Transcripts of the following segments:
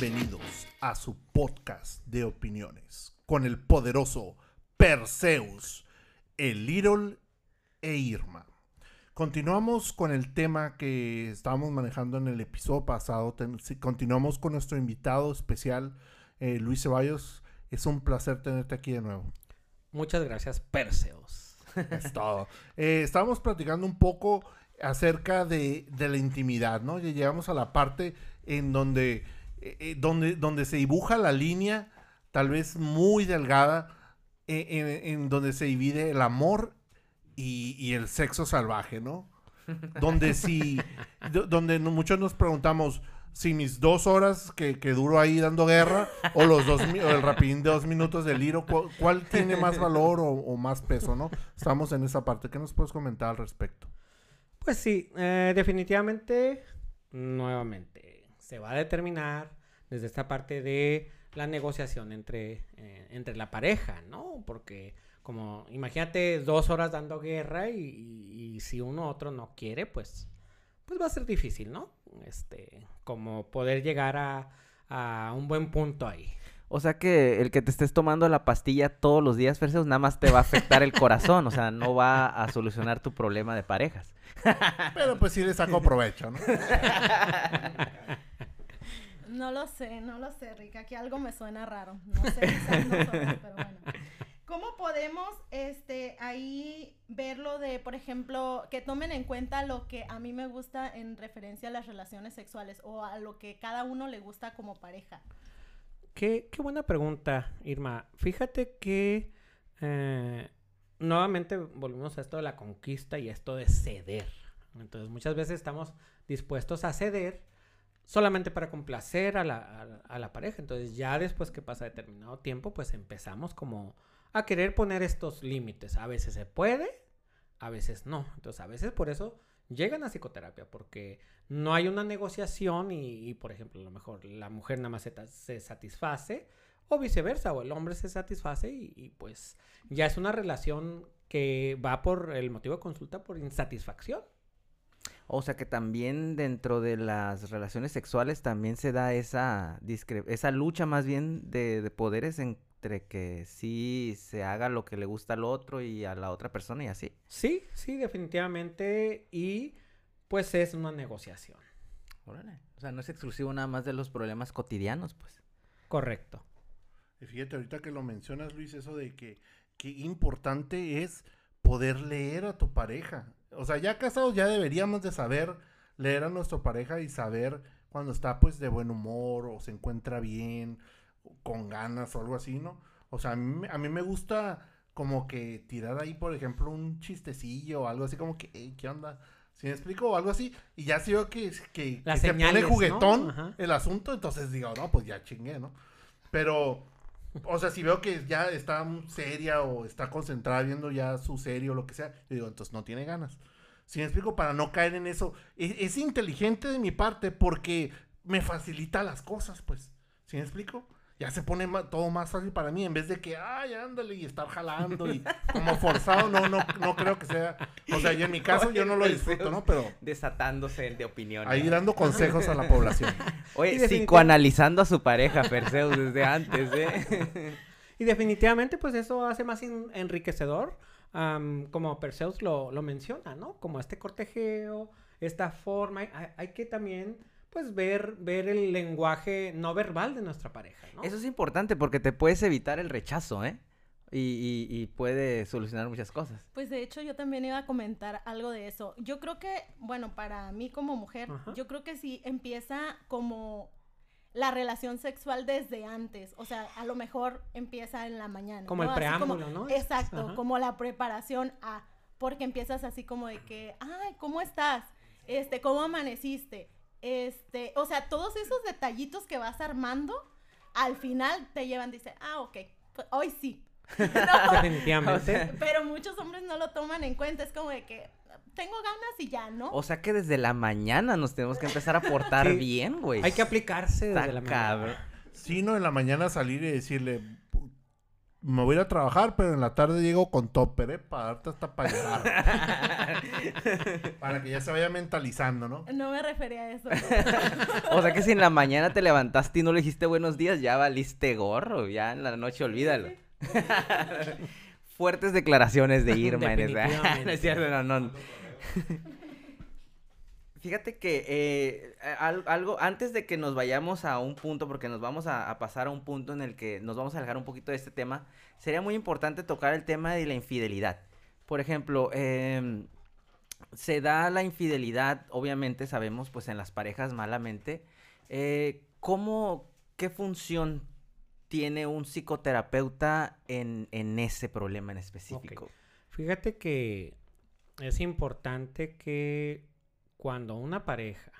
Bienvenidos a su podcast de opiniones con el poderoso Perseus, el Little e Irma. Continuamos con el tema que estábamos manejando en el episodio pasado. continuamos con nuestro invitado especial, eh, Luis Ceballos. Es un placer tenerte aquí de nuevo. Muchas gracias, Perseus. Es todo. Eh, estábamos platicando un poco acerca de, la intimidad, ¿no? Y llegamos a la parte en donde, eh, donde, donde se dibuja la línea, tal vez muy delgada, en, donde se divide el amor y, el sexo salvaje, ¿no? donde si, donde muchos nos preguntamos si mis dos horas que, que duro ahí dando guerra o los dos, o el rapidín de dos minutos del hilo, ¿cuál, tiene más valor o, más peso, no? Estamos en esa parte. ¿Qué nos puedes comentar al respecto? Pues sí, eh, definitivamente, nuevamente, se va a determinar desde esta parte de la negociación entre, eh, entre la pareja, ¿no? Porque como, imagínate dos horas dando guerra y, si uno u otro no quiere, pues, pues va a ser difícil, ¿no? Este, como poder llegar a, a un buen punto ahí. O sea que el que te estés tomando la pastilla todos los días, Perseus, nada más te va a afectar el corazón, o sea, no va a solucionar tu problema de parejas. Pero pues sí le saco provecho, ¿no? No lo sé, no lo sé, Rick. Aquí algo me suena raro. No sé, no pero bueno. ¿Cómo podemos este, ahí verlo de, por ejemplo, que tomen en cuenta lo que a mí me gusta en referencia a las relaciones sexuales o a lo que cada uno le gusta como pareja? Qué, qué buena pregunta, Irma. Fíjate que eh, nuevamente volvemos a esto de la conquista y esto de ceder. Entonces muchas veces estamos dispuestos a ceder solamente para complacer a la, a la pareja. Entonces ya después que pasa determinado tiempo, pues empezamos como a querer poner estos límites. A veces se puede, a veces no. Entonces, a veces por eso llegan a psicoterapia, porque no hay una negociación y, por ejemplo, a lo mejor la mujer nada más se, satisface o viceversa, o el hombre se satisface y, pues ya es una relación que va por el motivo de consulta por insatisfacción. O sea que también dentro de las relaciones sexuales también se da esa, esa lucha más bien de, de poderes en entre que sí se haga lo que le gusta al otro y a la otra persona y así. Sí, sí, definitivamente. Y pues es una negociación. Órale. O sea, no es exclusivo nada más de los problemas cotidianos, pues. Correcto. Y fíjate, ahorita que lo mencionas, Luis, eso de que qué importante es poder leer a tu pareja. O sea, ya casados ya deberíamos de saber leer a nuestra pareja y saber cuando está pues de buen humor o se encuentra bien con ganas o algo así, ¿no? O sea, a mí, a mí me gusta como que tirar ahí, por ejemplo, un chistecillo o algo así como que, ¿qué onda? Si me explico o algo así, y ya si veo que, que, se pone juguetón el asunto, entonces digo, no, pues ya chingué, ¿no? Pero, o sea, si veo que ya está seria o está concentrada viendo ya su serie o lo que sea, yo digo, entonces no tiene ganas. Si me explico, para no caer en eso, es, es inteligente de mi parte porque me facilita las cosas, pues. ¿Sí me explico? Ya se pone todo más fácil para mí en vez de que, ay, ándale y estar jalando y como forzado, no, no, no creo que sea. O sea, yo en mi caso yo no lo disfruto, ¿no? Pero. Desatándose de opinión. Ahí dando consejos a la población. Oye, psicoanalizando a su pareja, Perseus, desde antes, ¿eh? Y definitivamente, pues eso hace más enriquecedor. como Perseus lo, lo, menciona, ¿no? Como este cortejeo, esta forma. hay que también pues ver, ver el lenguaje no verbal de nuestra pareja, ¿no? Eso es importante porque te puedes evitar el rechazo, ¿eh? Y, y, puede solucionar muchas cosas. Pues de hecho yo también iba a comentar algo de eso. Yo creo que, bueno, para mí como mujer, yo creo que sí empieza como la relación sexual desde antes. O sea, a lo mejor empieza en la mañana. Como el preámbulo, ¿no? Exacto, como la preparación a, porque empiezas así como de que, ay, ¿cómo estás? Este, ¿cómo amaneciste? Este, o sea, todos esos detallitos que vas armando, al final te llevan, dice, ah, ok, pues, hoy sí. Definitivamente. pero muchos hombres no lo toman en cuenta, es como de que tengo ganas y ya, ¿no? O sea que desde la mañana nos tenemos que empezar a portar bien, güey. Hay que aplicarse desde la mañana. Sí, no, en la mañana salir y decirle, me voy a ir a trabajar, pero en la tarde llego con topper, ¿eh? Para darte hasta para llevar. para que ya se vaya mentalizando, ¿no? No me refería a eso. O sea que si en la mañana te levantaste y no le dijiste buenos días, ya valiste gorro. Ya en la noche olvídalo. Fuertes declaraciones de Irma en esa. No es cierto, no, no. Fíjate que eh, al- algo, antes de que nos vayamos a un punto, porque nos vamos a, a pasar a un punto en el que nos vamos a alejar un poquito de este tema, sería muy importante tocar el tema de la infidelidad. Por ejemplo, em, se da la infidelidad, obviamente sabemos, pues en las parejas malamente. Eh, ¿Cómo, qué función tiene un psicoterapeuta en, en ese problema en específico? Fíjate que es importante que cuando una pareja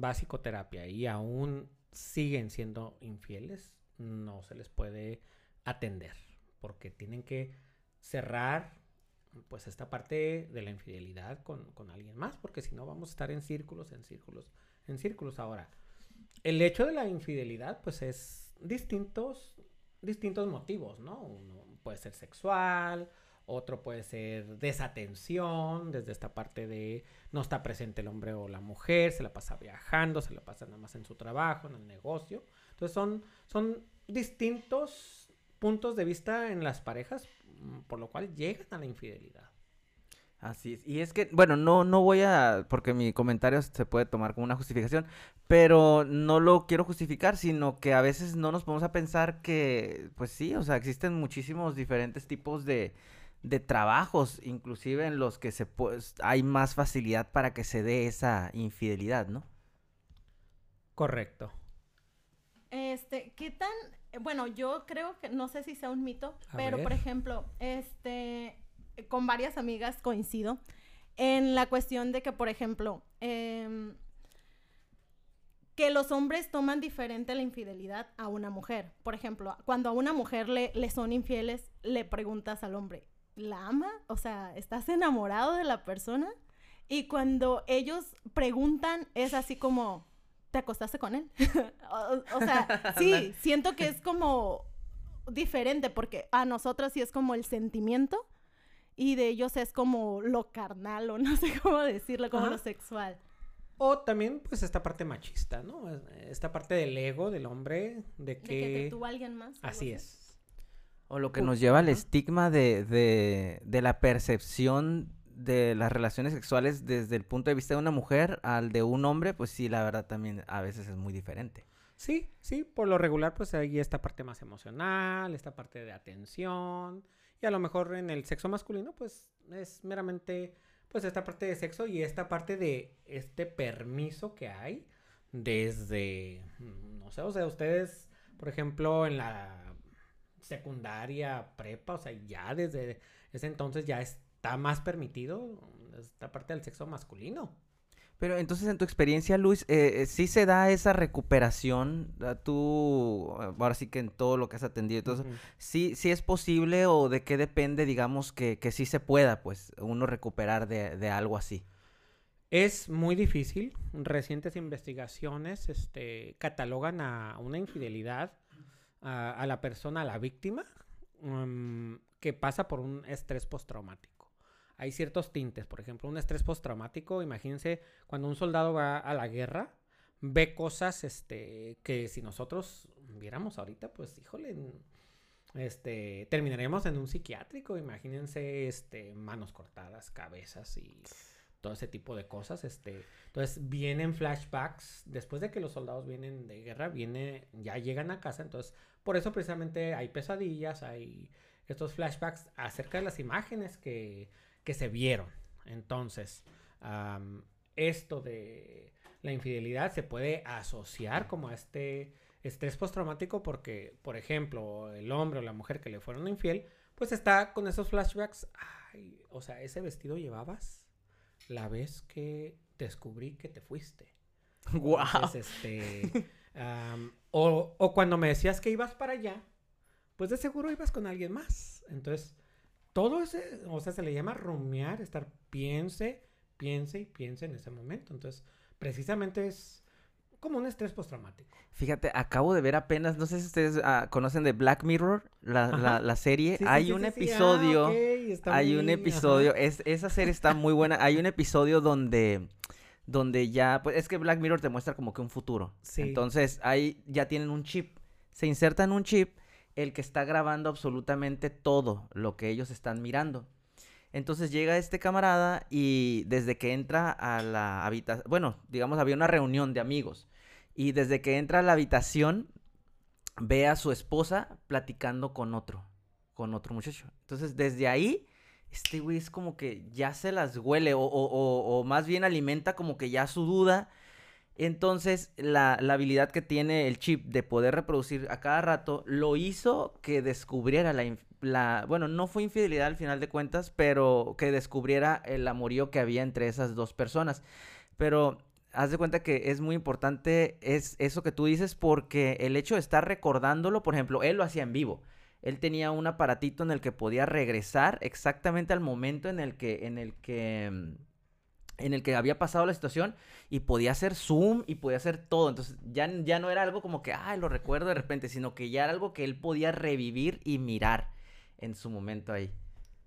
va a psicoterapia y aún siguen siendo infieles, no se les puede atender porque tienen que cerrar pues esta parte de la infidelidad con, con alguien más porque si no vamos a estar en círculos, en círculos, en círculos. Ahora, el hecho de la infidelidad pues es distintos, distintos motivos, ¿no? Uno puede ser sexual, otro puede ser desatención, desde esta parte de no está presente el hombre o la mujer, se la pasa viajando, se la pasa nada más en su trabajo, en el negocio. Entonces son, son distintos puntos de vista en las parejas, mm, por lo cual llegan a la infidelidad. Así es. Y es que, bueno, no, no voy a, porque mi comentario se puede tomar como una justificación, pero no lo quiero justificar, sino que a veces no nos ponemos a pensar que, pues sí, o sea, existen muchísimos diferentes tipos de, de trabajos, inclusive en los que se pues, hay más facilidad para que se dé esa infidelidad, ¿no? Correcto. Este, ¿qué tan, bueno, yo creo que, no sé si sea un mito, A pero por ejemplo, este, con varias amigas coincido en la cuestión de que, por ejemplo, em, que los hombres toman diferente la infidelidad a una mujer. Por ejemplo, cuando a una mujer le, le son infieles, le preguntas al hombre, ¿la ama? O sea, ¿estás enamorado de la persona? Y cuando ellos preguntan, es así como, ¿te acostaste con él? o, o sea, sí, siento que es como diferente porque a nosotros sí es como el sentimiento y de ellos es como lo carnal o no sé cómo decirlo, como Ajá. lo sexual. O también, pues, esta parte machista, ¿no? Es- Esta parte del ego del hombre, de De que... que te tuvo alguien más. Así es. O lo que nos lleva al estigma de, de, de la percepción de las relaciones sexuales desde el punto de vista de una mujer al de un hombre, pues sí, la verdad también a veces es muy diferente. Sí, sí, por lo regular, pues hay esta parte más emocional, esta parte de atención. Y a lo mejor en el sexo masculino, pues es meramente, pues esta parte de sexo y esta parte de este permiso que hay desde, mm, no sé, o sea, ustedes, por ejemplo, en la secundaria, prepa, o sea, ya desde ese entonces ya está más permitido esta parte del sexo masculino. Pero entonces en tu experiencia, Luis, eh, eh, ¿sí se da esa recuperación? Ah, Tú, ah, ahora sí que en todo lo que has atendido, entonces, Ujú. ¿sí, sí es posible o de qué depende, digamos, que, que sí se pueda, pues, uno recuperar de, de algo así? Es muy difícil. Recientes investigaciones este, catalogan a una infidelidad a, la persona, a la víctima, mm, que pasa por un estrés postraumático. Hay ciertos tintes, por ejemplo, un estrés postraumático, imagínense cuando un soldado va a la guerra, ve cosas este, que si nosotros viéramos ahorita, pues híjole, este, terminaremos en un psiquiátrico, imagínense este, manos cortadas, cabezas y todo ese tipo de cosas. Este, entonces vienen flashbacks después de que los soldados vienen de guerra, viene, ya llegan a casa, entonces por eso precisamente hay pesadillas, hay estos flashbacks acerca de las imágenes que, que se vieron. Entonces, esto de la infidelidad se puede asociar como a este estrés postraumático porque, por ejemplo, el hombre o la mujer que le fueron infiel, pues está con esos flashbacks. Ay, o sea, ese vestido llevabas la vez que descubrí que te fuiste. Este, o, o cuando me decías que ibas para allá, pues de seguro ibas con alguien más. Entonces, todo ese, o sea, se le llama rumiar, estar piense, piense y piense en ese momento. Entonces, precisamente es como un estrés postraumático. Fíjate, acabo de ver apenas, no sé si ustedes ah, conocen de Black Mirror, la, la, la serie. Sí, hay sí, un sí. Ah, episodio, hay un episodio, ajá. es, esa serie está muy buena. Hay un episodio donde, donde ya, pues es que Black Mirror te muestra como que un futuro. Sí. Entonces, ahí ya tienen un chip. Se inserta en un chip el que está grabando absolutamente todo lo que ellos están mirando. Entonces llega este camarada y desde que entra a la habitación, bueno, digamos, había una reunión de amigos. Y desde que entra a la habitación, ve a su esposa platicando con otro, con otro muchacho. Entonces, desde ahí, este güey es como que ya se las huele, o, o- o- más bien alimenta como que ya su duda. Entonces, la, la habilidad que tiene el chip de poder reproducir a cada rato lo hizo que descubriera la, la- bueno, no fue infidelidad al final de cuentas, pero que descubriera el amorío que había entre esas dos personas. Pero haz de cuenta que es muy importante es eso que tú dices porque el hecho de estar recordándolo, por ejemplo, él lo hacía en vivo. Él tenía un aparatito en el que podía regresar exactamente al momento en el que en el que mm, en el que había pasado la situación y podía hacer zoom y podía hacer todo. Entonces ya, ya no era algo como que, ay, lo recuerdo de repente, sino que ya era algo que él podía revivir y mirar en su momento ahí.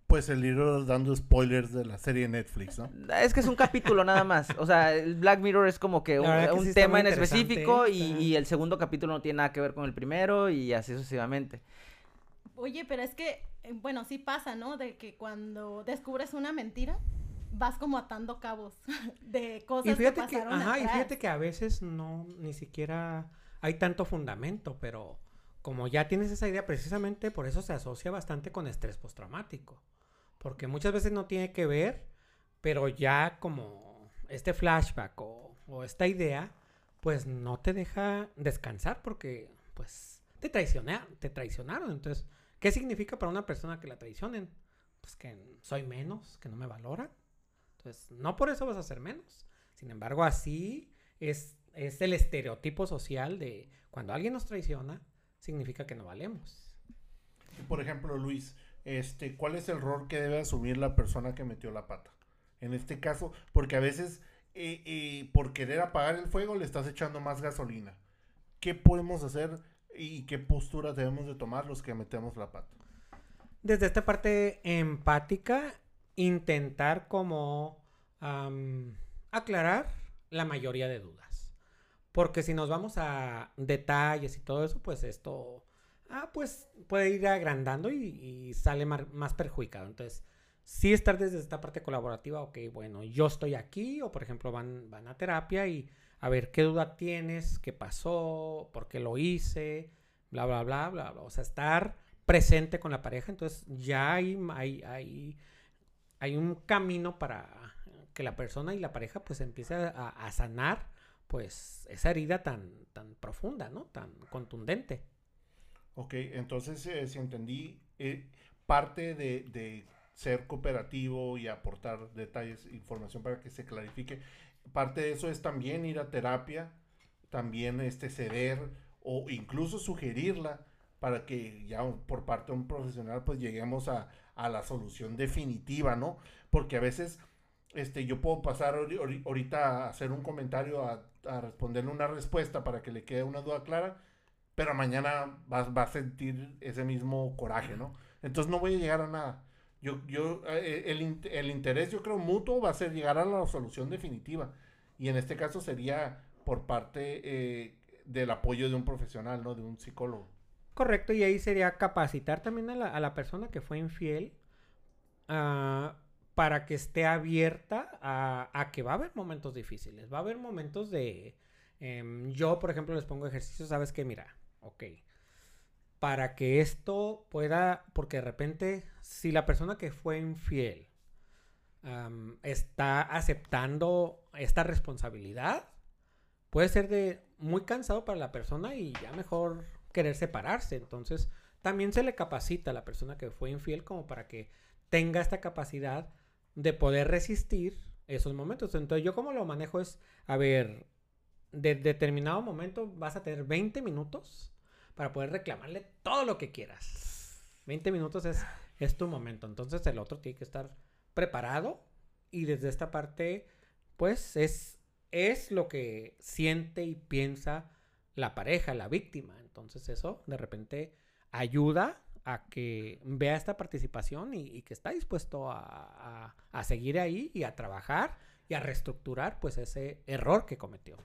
Pues el libro dando spoilers de la serie de Netflix, ¿no? Es que es un capítulo nada más. O sea, el Black Mirror es como que un, que sí tema en específico y el segundo capítulo no tiene nada que ver con el primero y así sucesivamente. Oye, pero es que, eh, bueno, sí pasa, ¿no? De que cuando descubres una mentira, vas como atando cabos de cosas Y fíjate que que, pasaron ajá, y atrás. fíjate que a veces no, ni siquiera hay tanto fundamento, pero como ya tienes esa idea, precisamente por eso se asocia bastante con estrés postraumático. Porque muchas veces no tiene que ver, pero ya como este flashback o, o esta idea, pues no te deja descansar porque, pues, te traicionaron, te traicionaron. Entonces, ¿qué significa para una persona que la traicionen? Pues que soy menos, que no me valora. Entonces, no por eso vas a ser menos. Sin embargo, así es, es el estereotipo social de cuando alguien nos traiciona, significa que no valemos. Por ejemplo, Luis, este, ¿cuál es el rol que debe asumir la persona que metió la pata? En este caso, porque a veces eh, eh, por querer apagar el fuego le estás echando más gasolina. ¿Qué podemos hacer y qué postura debemos de tomar los que metemos la pata? Desde esta parte empática, intentar como am, aclarar la mayoría de dudas. Porque si nos vamos a detalles y todo eso, pues esto, ah, pues puede ir agrandando y, y sale mar- más perjudicado. Entonces, sí estar desde esta parte colaborativa, ok, bueno, yo estoy aquí, o por ejemplo van, van a terapia y a ver qué duda tienes, qué pasó, por qué lo hice, bla, bla, bla, bla, bla. O sea, estar presente con la pareja, entonces ya hay, hay, hay, hay un camino para que la persona y la pareja pues empiece a, sanar pues esa herida tan, tan profunda, ¿no? Tan contundente. Ok, entonces eh, si entendí, eh, parte de, de ser cooperativo y aportar detalles, información para que se clarifique, parte de eso es también ir a terapia, también este ceder o incluso sugerirla para que ya por parte de un profesional pues lleguemos a, a la solución definitiva, ¿no? Porque a veces este, yo puedo pasar ahori- ahori- ahorita a hacer un comentario, a, a responderle una respuesta para que le quede una duda clara, pero mañana va, va a sentir ese mismo coraje, ¿no? Entonces no voy a llegar a nada. Yo, yo, eh, el, el interés, yo creo, mutuo va a ser llegar a la solución definitiva. Y en este caso sería por parte eh, del apoyo de un profesional, ¿no? De un psicólogo. Correcto, y ahí sería capacitar también a la, a la persona que fue infiel ah, para que esté abierta a, a que va a haber momentos difíciles, va a haber momentos de... em, yo, por ejemplo, les pongo ejercicios, sabes que, mira, ok, para que esto pueda, porque de repente, si la persona que fue infiel está aceptando esta responsabilidad, puede ser de muy cansado para la persona y ya mejor querer separarse. Entonces, también se le capacita a la persona que fue infiel como para que tenga esta capacidad de poder resistir esos momentos. Entonces, yo como lo manejo es, a ver, de determinado momento vas a tener 20 minutos para poder reclamarle todo lo que quieras. 20 minutos es, es tu momento. Entonces, el otro tiene que estar preparado y desde esta parte, pues, es es lo que siente y piensa la pareja, la víctima. Entonces eso de repente ayuda a que vea esta participación y, que está dispuesto a, seguir ahí y a trabajar y a reestructurar pues ese error que cometió.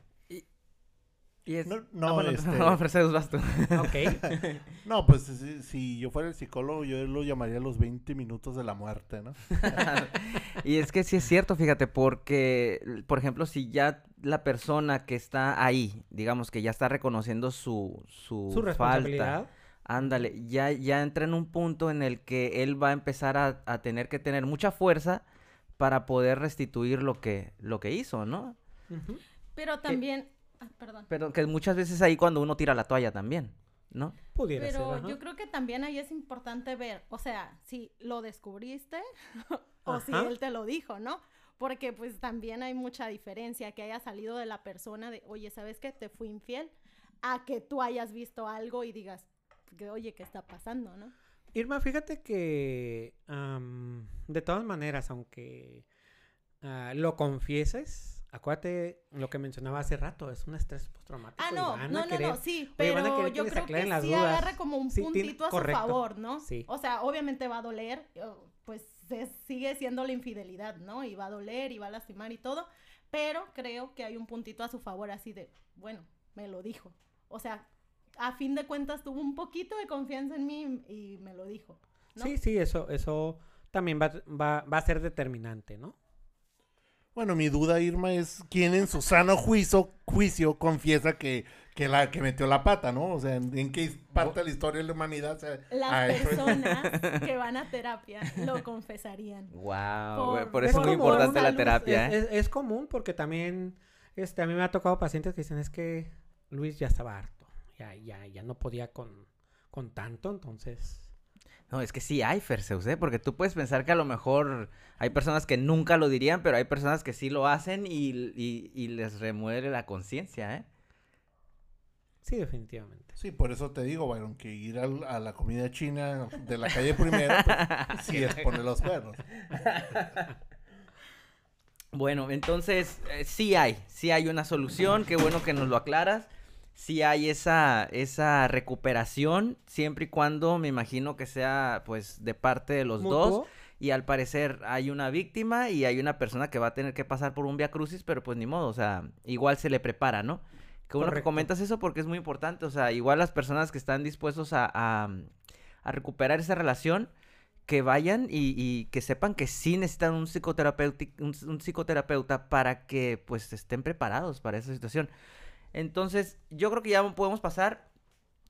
Y es... No, ah, no, bueno, este... no, Mercedes, vas tú. Ok. no, pues si, si, yo fuera el psicólogo, yo lo llamaría los 20 minutos de la muerte, ¿no? y es que sí es cierto, fíjate, porque, por ejemplo, si ya la persona que está ahí, digamos que ya está reconociendo su, su, su responsabilidad. Falta, ándale, ya, ya entra en un punto en el que él va a empezar a, a tener que tener mucha fuerza para poder restituir lo que, lo que hizo, ¿no? Pero también Ah, perdón. Pero que muchas veces ahí cuando uno tira la toalla también, ¿no? Pudiera Pero yo creo que también ahí es importante ver, o sea, si lo descubriste o si él te lo dijo, ¿no? Porque pues también hay mucha diferencia que haya salido de la persona de, oye, ¿sabes qué? Te fui infiel, a que tú hayas visto algo y digas, que, oye, ¿qué está pasando, no? Irma, fíjate que de todas maneras, aunque ah, lo confieses, acuérdate lo que mencionaba hace rato, es un estrés postraumático. Ah, no, no, no, no, sí, pero yo creo que sí agarra como un puntito a su favor, ¿no? Sí. O sea, obviamente va a doler, pues sigue siendo la infidelidad, ¿no? Y va a doler y va a lastimar y todo, pero creo que hay un puntito a su favor así de, bueno, me lo dijo. O sea, a fin de cuentas tuvo un poquito de confianza en mí y me lo dijo. ¿no? Sí, sí, eso, eso también va, va, va a ser determinante, ¿no? Bueno, mi duda, Irma, es quién en su sano juicio, juicio confiesa que, que la que metió la pata, ¿no? O sea, ¿en, qué parte de la historia de la humanidad se Las personas que van a terapia lo confesarían. Wow, por, eso es muy importante la terapia. ¿eh? Es, común porque también, este, a mí me ha tocado pacientes que dicen, es que Luis ya estaba harto, ya, ya, ya no podía con, con tanto, entonces no, es que sí hay Ferseus, ¿eh? Porque tú puedes pensar que a lo mejor hay personas que nunca lo dirían, pero hay personas que sí lo hacen y, y, les remueve la conciencia, ¿eh? Sí, definitivamente. Sí, por eso te digo, Byron, que ir a, la comida china de la calle primero, pues, sí es poner los perros. Bueno, entonces, eh, sí hay, sí hay una solución, qué bueno que nos lo aclaras sí hay esa, esa recuperación, siempre y cuando me imagino que sea pues de parte de los dos. Y al parecer hay una víctima y hay una persona que va a tener que pasar por un via crucis, pero pues ni modo, o sea, igual se le prepara, ¿no? Que bueno que comentas eso porque es muy importante, o sea, igual las personas que están dispuestos a, a, recuperar esa relación, que vayan y, que sepan que sí necesitan un, un, un psicoterapeuta para que pues estén preparados para esa situación. Entonces, yo creo que ya podemos pasar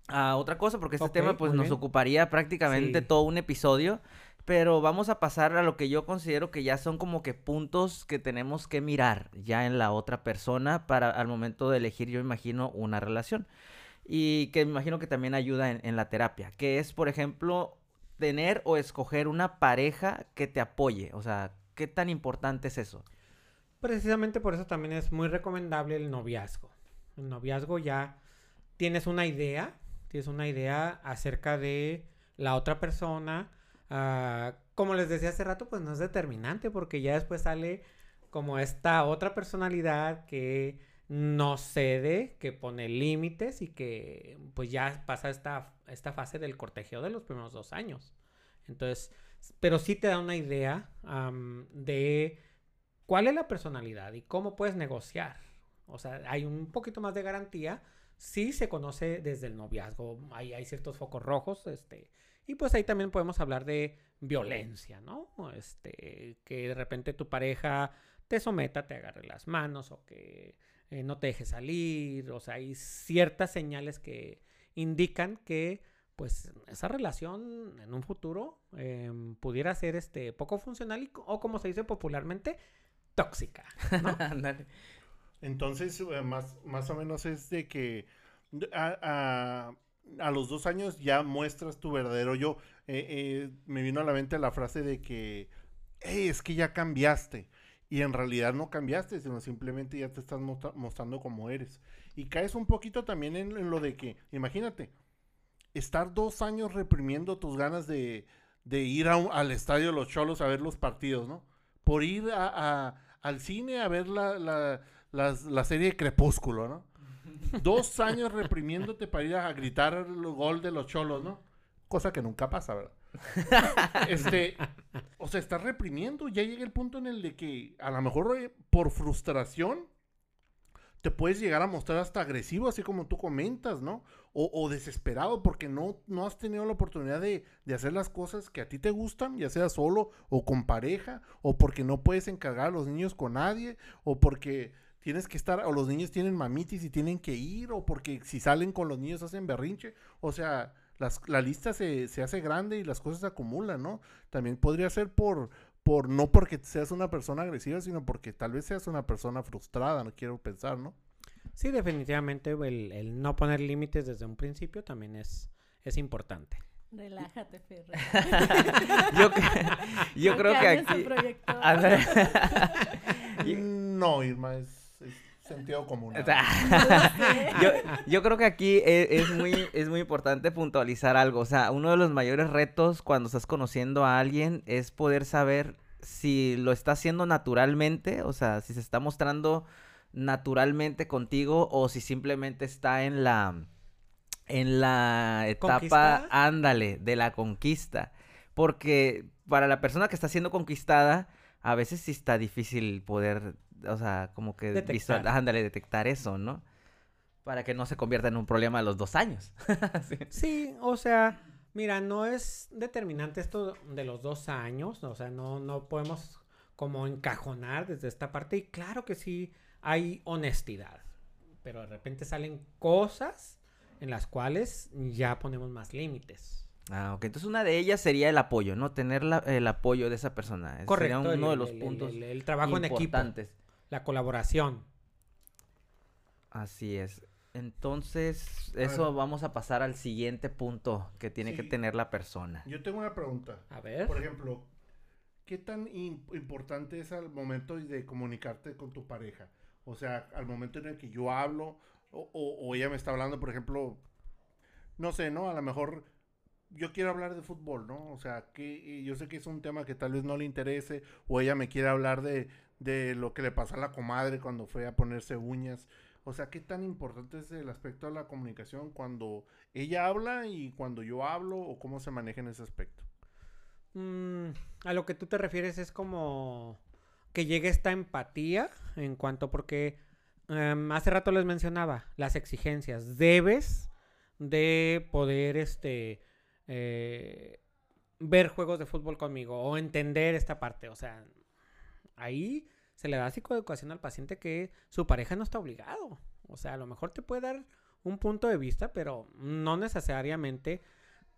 a otra cosa, porque este tema pues nos ocuparía prácticamente todo un episodio. Pero vamos a pasar a lo que yo considero que ya son como que puntos que tenemos que mirar ya en la otra persona para al momento de elegir, yo imagino, una relación. Y que me imagino que también ayuda en, en la terapia, que es, por ejemplo, tener o escoger una pareja que te apoye. O sea, ¿qué tan importante es eso? Precisamente por eso también es muy recomendable el noviazgo el noviazgo ya tienes una idea, tienes una idea acerca de la otra persona. Ah, como les decía hace rato, pues no es determinante porque ya después sale como esta otra personalidad que no cede, que pone límites y que pues ya pasa esta, esta fase del cortejeo de los primeros dos años. Entonces, pero sí te da una idea de cuál es la personalidad y cómo puedes negociar. O sea, hay un poquito más de garantía. Sí se conoce desde el noviazgo. Hay, hay ciertos focos rojos. Este, y pues ahí también podemos hablar de violencia, ¿no? Este, que de repente tu pareja te someta, te agarre las manos o que eh, no te deje salir. O sea, hay ciertas señales que indican que pues esa relación en un futuro em, pudiera ser este poco funcional o como se dice popularmente tóxica, ¿no? Entonces, eh, más, más o menos es de que a, los dos años ya muestras tu verdadero yo. Eh, eh, me vino a la mente la frase de que, es que ya cambiaste. Y en realidad no cambiaste, sino simplemente ya te estás mostrando como eres. Y caes un poquito también en, lo de que, imagínate, estar dos años reprimiendo tus ganas de, ir al estadio de los cholos a ver los partidos, ¿no? Por ir a, al cine a ver la las- la serie de Crepúsculo, ¿no? Dos años reprimiéndote para ir a gritar el gol de los cholos, ¿no? Cosa que nunca pasa, ¿verdad? este, o sea, estás reprimiendo. Ya llega el punto en el de que a lo mejor eh, por frustración te puedes llegar a mostrar hasta agresivo, así como tú comentas, ¿no? O, o desesperado porque no, no has tenido la oportunidad de, de hacer las cosas que a ti te gustan, ya sea solo o con pareja, o porque no puedes encargar a los niños con nadie, o porque tienes que estar, o los niños tienen mamitis y tienen que ir, o porque si salen con los niños hacen berrinche. O sea, las- la lista se, se hace grande y las cosas se acumulan, ¿no? También podría ser por, por, no porque seas una persona agresiva, sino porque tal vez seas una persona frustrada, no quiero pensar, ¿no? Sí, definitivamente el, el no poner límites desde un principio también es, es importante. Relájate, Ferre. Yo, yo creo que aquí... A ver. No, Irma, es sentido común. O sea, yo, yo creo que aquí e- es, muy, es muy importante puntualizar algo. O sea, uno de los mayores retos cuando estás conociendo a alguien es poder saber si lo está haciendo naturalmente, o sea, si se está mostrando naturalmente contigo o si simplemente está en la en la etapa, ándale, de la conquista. Porque para la persona que está siendo conquistada, a veces sí está difícil poder, o sea, como que visual- Detectar. ándale, detectar eso, ¿no? Para que no se convierta en un problema a los dos años. Sí. Sí, o sea, mira, no es determinante esto de los dos años, o sea, no, no podemos como encajonar desde esta parte y claro que sí hay honestidad, pero de repente salen cosas en las cuales ya ponemos más límites. Ah, ok. Entonces una de ellas sería el apoyo, ¿no? Tener la- el apoyo de esa persona. Correcto. Sería uno el- de los el- puntos el- el trabajo en equipo. La colaboración. Así es. Entonces, eso vamos a pasar al siguiente punto que tiene que tener la persona. Yo tengo una pregunta. A ver. Por ejemplo, ¿qué tan im- importante es al momento de comunicarte con tu pareja? O sea, al momento en el que yo hablo o, o- o ella me está hablando, por ejemplo, no sé, ¿no? A lo mejor yo quiero hablar de fútbol, ¿no? O sea, que yo sé que es un tema que tal vez no le interese o ella me quiere hablar de, de lo que le pasó a la comadre cuando fue a ponerse uñas. O sea, ¿qué tan importante es el aspecto de la comunicación cuando ella habla y cuando yo hablo o cómo se maneja en ese aspecto? Mm, a lo que tú te refieres es como que llegue esta empatía en cuanto porque em, hace rato les mencionaba las exigencias. Debes de poder este eh, ver juegos de fútbol conmigo o entender esta parte. O sea, ahí se le da psicoeducación al paciente que su pareja no está obligado. O sea, a lo mejor te puede dar un punto de vista, pero no necesariamente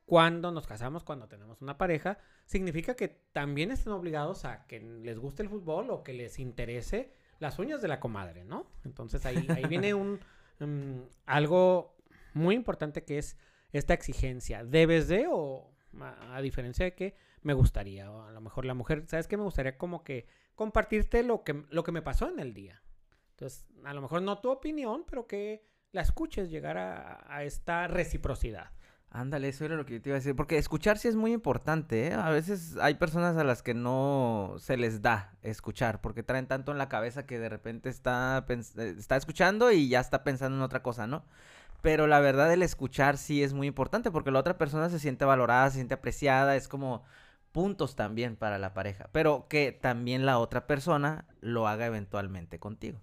cuando nos casamos, cuando tenemos una pareja, significa que también estén obligados a que les guste el fútbol o que les interese las uñas de la comadre, ¿no? Entonces ahí, ahí viene un mm, algo muy importante que es esta exigencia. ¿Debes de o a, a diferencia de que me gustaría? O a lo mejor la mujer, ¿sabes qué? Me gustaría como que compartirte lo que, lo que me pasó en el día. Entonces, a lo mejor no tu opinión, pero que la escuches llegar a, esta reciprocidad. Ándale, eso era lo que yo te iba a decir. Porque escuchar sí es muy importante, ¿eh? A veces hay personas a las que no se les da escuchar, porque traen tanto en la cabeza que de repente está, está escuchando y ya está pensando en otra cosa, ¿no? Pero la verdad, el escuchar sí es muy importante, porque la otra persona se siente valorada, se siente apreciada, es como puntos también para la pareja. Pero que también la otra persona lo haga eventualmente contigo.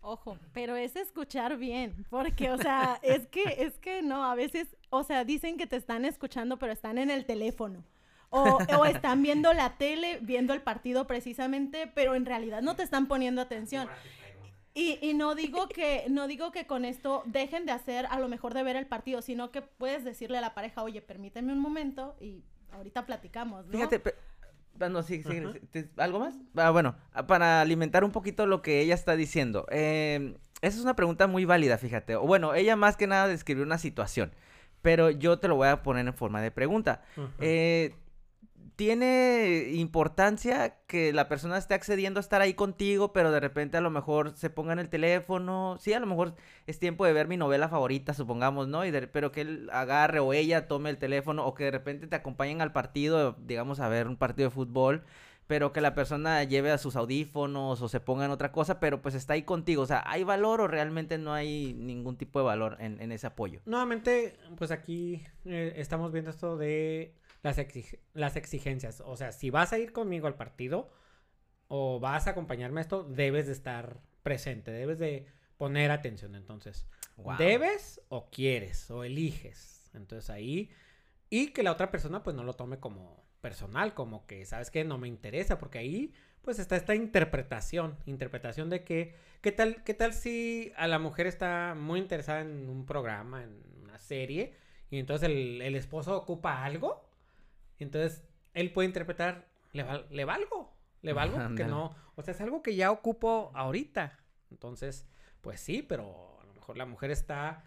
Ojo, pero es escuchar bien, porque, o sea, es que, es que no, a veces, o sea, dicen que te están escuchando, pero están en el teléfono. O, o están viendo la tele, viendo el partido precisamente, pero en realidad no te están poniendo atención. Y, y no digo que, no digo que con esto dejen de hacer a lo mejor de ver el partido, sino que puedes decirle a la pareja, oye, permíteme un momento y ahorita platicamos, ¿no? Fíjate, pe- ah, no, sí, ¿algo más? Ah, bueno, ah, para alimentar un poquito lo que ella está diciendo. eh, esa es una pregunta muy válida, fíjate. O bueno, ella más que nada describió una situación, pero yo te lo voy a poner en forma de pregunta. Eh, ¿Tiene importancia que la persona esté accediendo a estar ahí contigo, pero de repente a lo mejor se ponga en el teléfono? Sí, a lo mejor es tiempo de ver mi novela favorita, supongamos, ¿no? Y pero que él agarre o ella tome el teléfono o que de repente te acompañen al partido, digamos, a ver un partido de fútbol, pero que la persona lleve a sus audífonos o se ponga en otra cosa, pero pues está ahí contigo. O sea, ¿hay valor o realmente no hay ningún tipo de valor en, en ese apoyo? Nuevamente, pues aquí eh, estamos viendo esto de las, exig- las exigencias. O sea, si vas a ir conmigo al partido o vas a acompañarme a esto, debes de estar presente, debes de poner atención. Entonces, debes o quieres o eliges. Entonces ahí, y que la otra persona pues no lo tome como personal, como que, ¿sabes qué? No me interesa, porque ahí pues está esta interpretación, interpretación de que, ¿qué tal, qué tal si a la mujer está muy interesada en un programa, en una serie, y entonces el, el esposo ocupa algo, entonces él puede interpretar, le, val- le valgo, le valgo, que no, o sea, es algo que ya ocupo ahorita, entonces, pues sí, pero a lo mejor la mujer está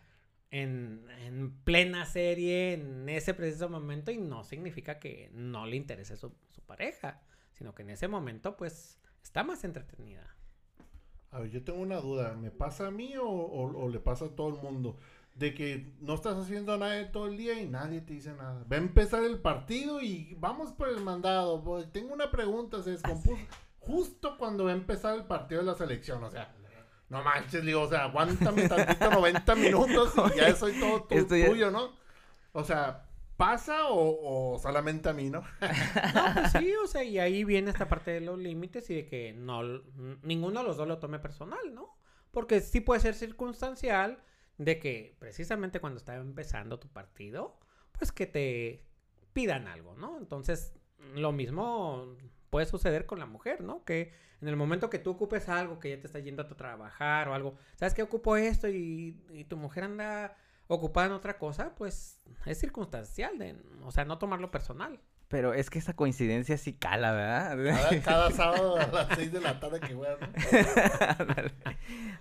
en, en plena serie, en ese preciso momento, y no significa que no le interese su, su pareja, sino que en ese momento, pues, está más entretenida. A ver, yo tengo una duda. ¿Me pasa a mí o, o- o le pasa a todo el mundo? De que no estás haciendo nada de todo el día y nadie te dice nada. Va a empezar el partido y vamos por el mandado. Tengo una pregunta, se descompuso. Justo cuando va a empezar el partido de la selección, o sea. No manches, digo, o sea, aguántame tantito 90 minutos y ya soy todo tu- ya- tuyo, ¿no? O sea, ¿pasa o, o solamente a mí, no? No, pues sí, o sea, y ahí viene esta parte de los límites y de que no, ninguno de los dos lo tome personal, ¿no? Porque sí puede ser circunstancial de que precisamente cuando está empezando tu partido, pues que te pidan algo, ¿no? Entonces, lo mismo puede suceder con la mujer, ¿no? Que en el momento que tú ocupes algo, que ya te está yendo a tu trabajar o algo, ¿sabes que ocupo esto? Y, y tu mujer anda ocupada en otra cosa, pues es circunstancial, de, o sea, no tomarlo personal. Pero es que esa coincidencia sí cala, ¿verdad? Cada, cada sábado a las 6 de la tarde que juegan.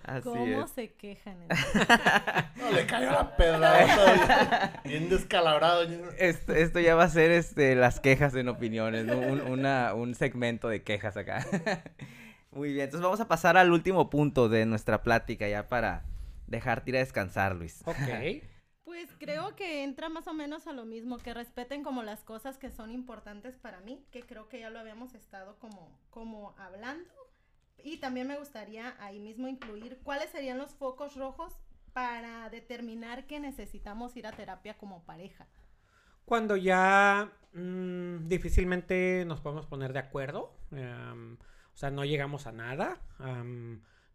Así ¿Cómo es. se quejan? No, le cayó la pedrada. Bien descalabrado. Esto, esto ya va a ser este, las quejas en opiniones, ¿no? Un, una- un segmento de quejas acá. Muy bien, entonces vamos a pasar al último punto de nuestra plática ya para dejar ir a descansar, Luis. Ok. Pues creo que entra más o menos a lo mismo, que respeten como las cosas que son importantes para mí, que creo que ya lo habíamos estado como, como hablando. Y también me gustaría ahí mismo incluir cuáles serían los focos rojos para determinar que necesitamos ir a terapia como pareja. Cuando ya mm, difícilmente nos podemos poner de acuerdo, em, o sea, no llegamos a nada,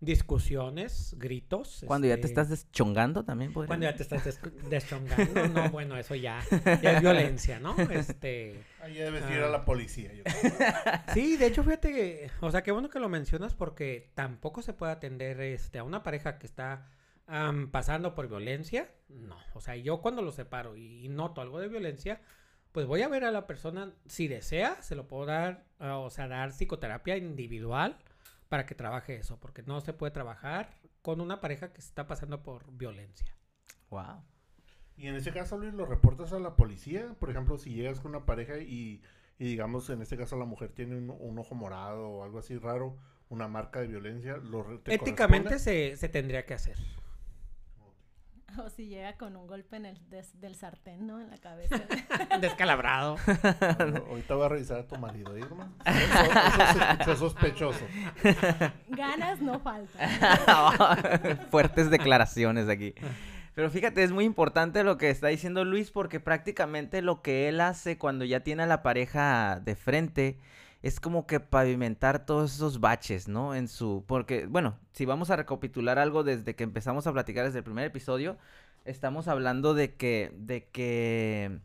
discusiones, gritos. Cuando ya te este, estás deschongando también podría. Cuando ya te estás des- deschongando, no, bueno, eso ya, ya es violencia, ¿no? Este, Ahí debes ir Ah. a la policía. yo creo. sí, de hecho, fíjate que, o sea, qué bueno que lo mencionas porque tampoco se puede atender este, a una pareja que está pasando por violencia, no, o sea, yo cuando lo separo y, noto algo de violencia, pues voy a ver a la persona, si desea, se lo puedo dar, ah, o sea, dar psicoterapia individual para que trabaje eso, porque no se puede trabajar con una pareja que está pasando por violencia. Wow. Y en ese caso, Luis, lo reportas a la policía. Por ejemplo, si llegas con una pareja y, y digamos, en este caso la mujer tiene un, un ojo morado o algo así raro, una marca de violencia, lo Éticamente se, se tendría que hacer. O si llega con un golpe en el des- del sartén, ¿no? En la cabeza. Descalabrado. Bueno, ahorita voy a revisar a tu marido, Irma. Eso, eso se escuchó sospechoso. Ganas no faltan. Fuertes declaraciones aquí. Pero fíjate, es muy importante lo que está diciendo Luis porque prácticamente lo que él hace cuando ya tiene a la pareja de frente es como que pavimentar todos esos baches, ¿no? En su... Porque, bueno, si vamos a recapitular algo desde que empezamos a platicar desde el primer episodio, estamos hablando de que, de que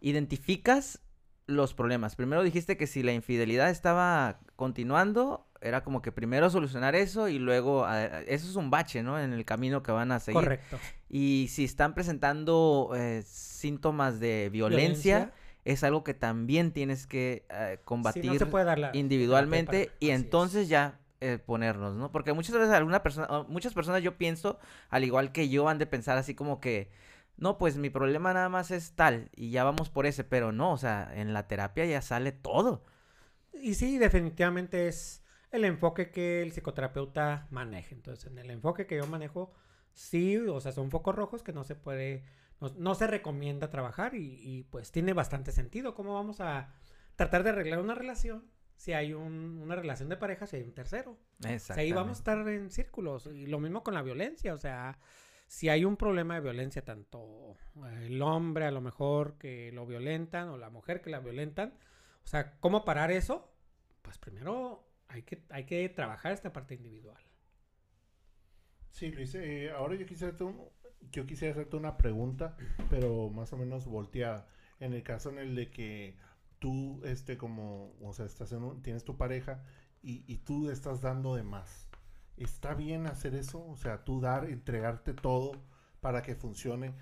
identificas los problemas. Primero dijiste que si la infidelidad estaba continuando, era como que primero solucionar eso y luego, eso es un bache, ¿no? En el camino que van a seguir. Correcto. Y si están presentando eh, síntomas de violencia, es algo que también tienes que eh, Sí, combatir no la individualmente y es. entonces ya eh, ponernos, ¿no? Porque muchas veces alguna persona, muchas personas yo pienso, al igual que yo, han de pensar así como que, no, pues mi problema nada más es tal y ya vamos por ese, pero no, o sea, en la terapia ya sale todo. Y sí, definitivamente es el enfoque que el psicoterapeuta maneje. Entonces, en el enfoque que yo manejo, sí, o sea, son focos rojos que no se puede, no, no se recomienda trabajar y, y, pues tiene bastante sentido. ¿Cómo vamos a tratar de arreglar una relación si hay un- una relación de pareja, si hay un tercero. O sea, Exacto. ahí vamos a estar en círculos. Y lo mismo con la violencia. O sea, si hay un problema de violencia, tanto el hombre a lo mejor que lo violentan o la mujer que la violentan. O sea, ¿cómo parar eso? Pues primero hay que, hay que trabajar esta parte individual. Sí, Luis, eh, ahora yo quisiera, hacerte un- yo quisiera hacerte una pregunta, pero más o menos volteada. En el caso en el de que tú, este, como, o sea, estás en un- tienes tu pareja y, tú estás dando de más. ¿Está bien hacer eso? O sea, tú dar, entregarte todo para que funcione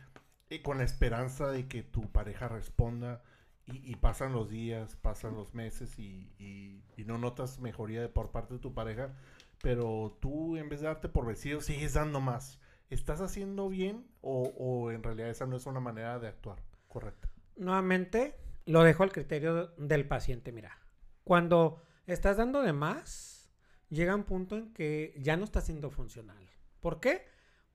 y con la esperanza de que tu pareja responda y, pasan los días, pasan los meses y, y- y no notas mejoría de por parte de tu pareja, pero tú en vez de darte por vencido sigues dando más. ¿Estás haciendo bien o, en realidad esa no es una manera de actuar correcta? Nuevamente, lo dejo al criterio del paciente. Mira, cuando estás dando de más, llega un punto en que ya no está siendo funcional. ¿Por qué?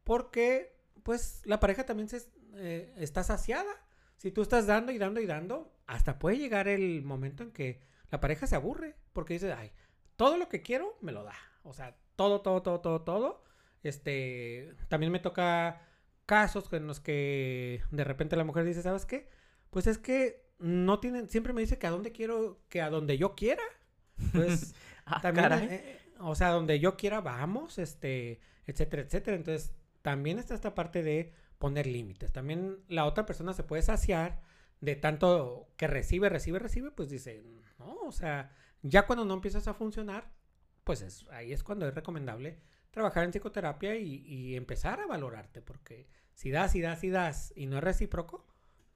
Porque, pues, la pareja también se, eh, está saciada. Si tú estás dando y dando y dando, hasta puede llegar el momento en que la pareja se aburre. Porque dice, ay, todo lo que quiero me lo da. O sea, todo, todo, todo, todo, todo. Este, también me toca casos en los que de repente la mujer dice, ¿sabes qué? Pues es que no tienen, siempre me dice que a dónde quiero, que a donde yo quiera. Pues Ah, también, caray. eh, o sea, donde yo quiera vamos, este, etcétera, etcétera. Entonces, también está esta parte de poner límites. También la otra persona se puede saciar de tanto que recibe, recibe, recibe, pues dice, no, o sea, ya cuando no empiezas a funcionar, pues es, ahí es cuando es recomendable trabajar en psicoterapia y, y empezar a valorarte, porque si das y das y das y no es recíproco,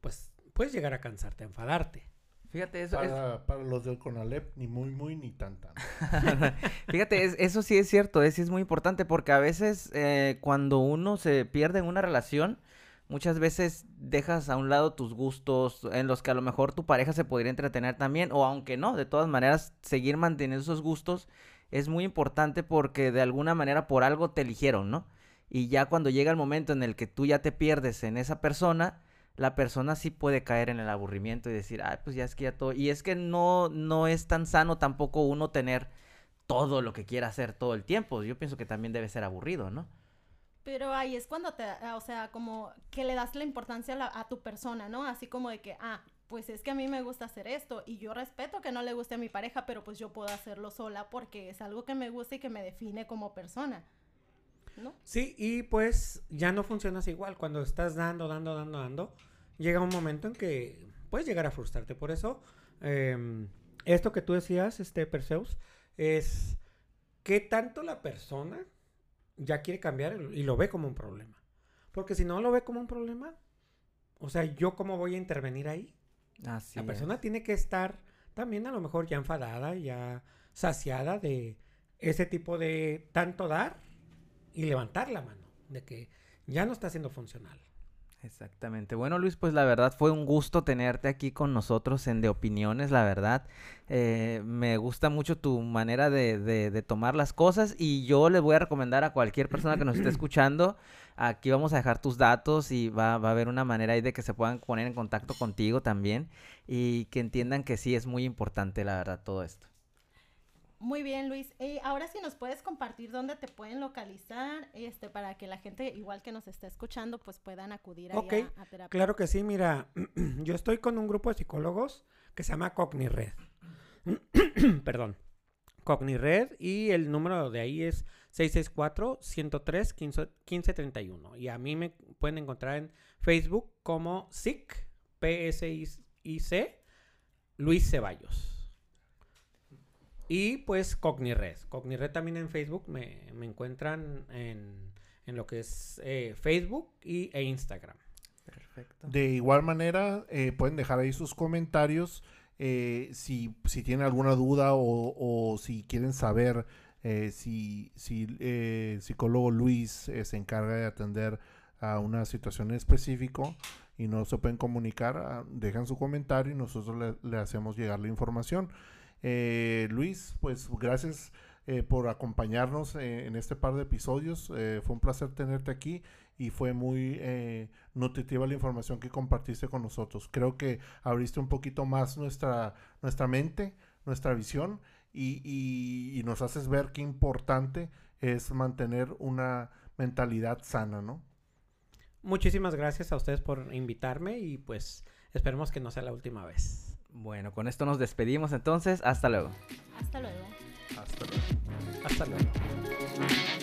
pues puedes llegar a cansarte, a enfadarte. Fíjate, eso, es- Para, para los del CONALEP, ni muy, muy, ni tan, tan. Fíjate, es- eso sí es cierto, es, sí es muy importante porque a veces eh, cuando uno se pierde en una relación, muchas veces dejas a un lado tus gustos en los que a lo mejor tu pareja se podría entretener también, o aunque no, de todas maneras, seguir manteniendo esos gustos es muy importante porque de alguna manera por algo te eligieron, ¿no? Y ya cuando llega el momento en el que tú ya te pierdes en esa persona, la persona sí puede caer en el aburrimiento y decir, ay, pues ya es que ya todo. Y es que no, no es tan sano tampoco uno tener todo lo que quiera hacer todo el tiempo. Yo pienso que también debe ser aburrido, ¿no? Pero ahí es cuando te, o sea, como que le das la importancia a tu persona, ¿no? Así como de que, ah, pues es que a mí me gusta hacer esto y yo respeto que no le guste a mi pareja, pero pues yo puedo hacerlo sola porque es algo que me gusta y que me define como persona, ¿no? Sí, y pues ya no funcionas igual. Cuando estás dando, dando, dando, dando, llega un momento en que puedes llegar a frustrarte. Por eso, em, esto que tú decías, este Perseus, es qué tanto la persona ya quiere cambiar y lo ve como un problema. Porque si no lo ve como un problema, o sea, ¿yo cómo voy a intervenir ahí? Así la es. persona tiene que estar también a lo mejor ya enfadada, ya saciada de ese tipo de tanto dar y levantar la mano, de que ya no está siendo funcional. Exactamente. Bueno, Luis, pues la verdad fue un gusto tenerte aquí con nosotros en De Opiniones, la verdad. Eh, me gusta mucho tu manera de, de- de tomar las cosas y yo le voy a recomendar a cualquier persona que nos esté escuchando, aquí vamos a dejar tus datos y va, va a haber una manera ahí de que se puedan poner en contacto contigo también y que entiendan que sí es muy importante, la verdad, todo esto. Muy bien, Luis. Y ahora sí nos puedes compartir dónde te pueden localizar, este, para que la gente, igual que nos está escuchando, pues puedan acudir ahí a, a terapia. Claro que sí, mira, yo estoy con un grupo de psicólogos que se llama CogniRed. Perdón. CogniRed y el número de ahí es 664-103-1531. Y a mí me pueden encontrar en Facebook como SIC, P-S-I-C, Luis Ceballos. Y pues CogniRed. CogniRed también en Facebook me, me encuentran en, en lo que es eh, Facebook y, e Instagram. Perfecto. De igual manera, eh, pueden dejar ahí sus comentarios eh, si, si tienen alguna duda o, o si quieren saber eh, si, si eh, el psicólogo Luis eh, se encarga de atender a una situación en específico y no se pueden comunicar, ah, dejan su comentario y nosotros le, le hacemos llegar la información. Eh, Luis, pues gracias eh, por acompañarnos eh, en este par de episodios. Eh, fue un placer tenerte aquí y fue muy nutritiva la información que compartiste con nosotros. Creo que abriste un poquito más nuestra, nuestra mente, nuestra visión y, y, y nos haces ver qué importante es mantener una mentalidad sana, ¿no? Muchísimas gracias a ustedes por invitarme y pues esperemos que no sea la última vez. Bueno, con esto nos despedimos entonces. Hasta luego. Hasta luego. Hasta luego. Hasta luego.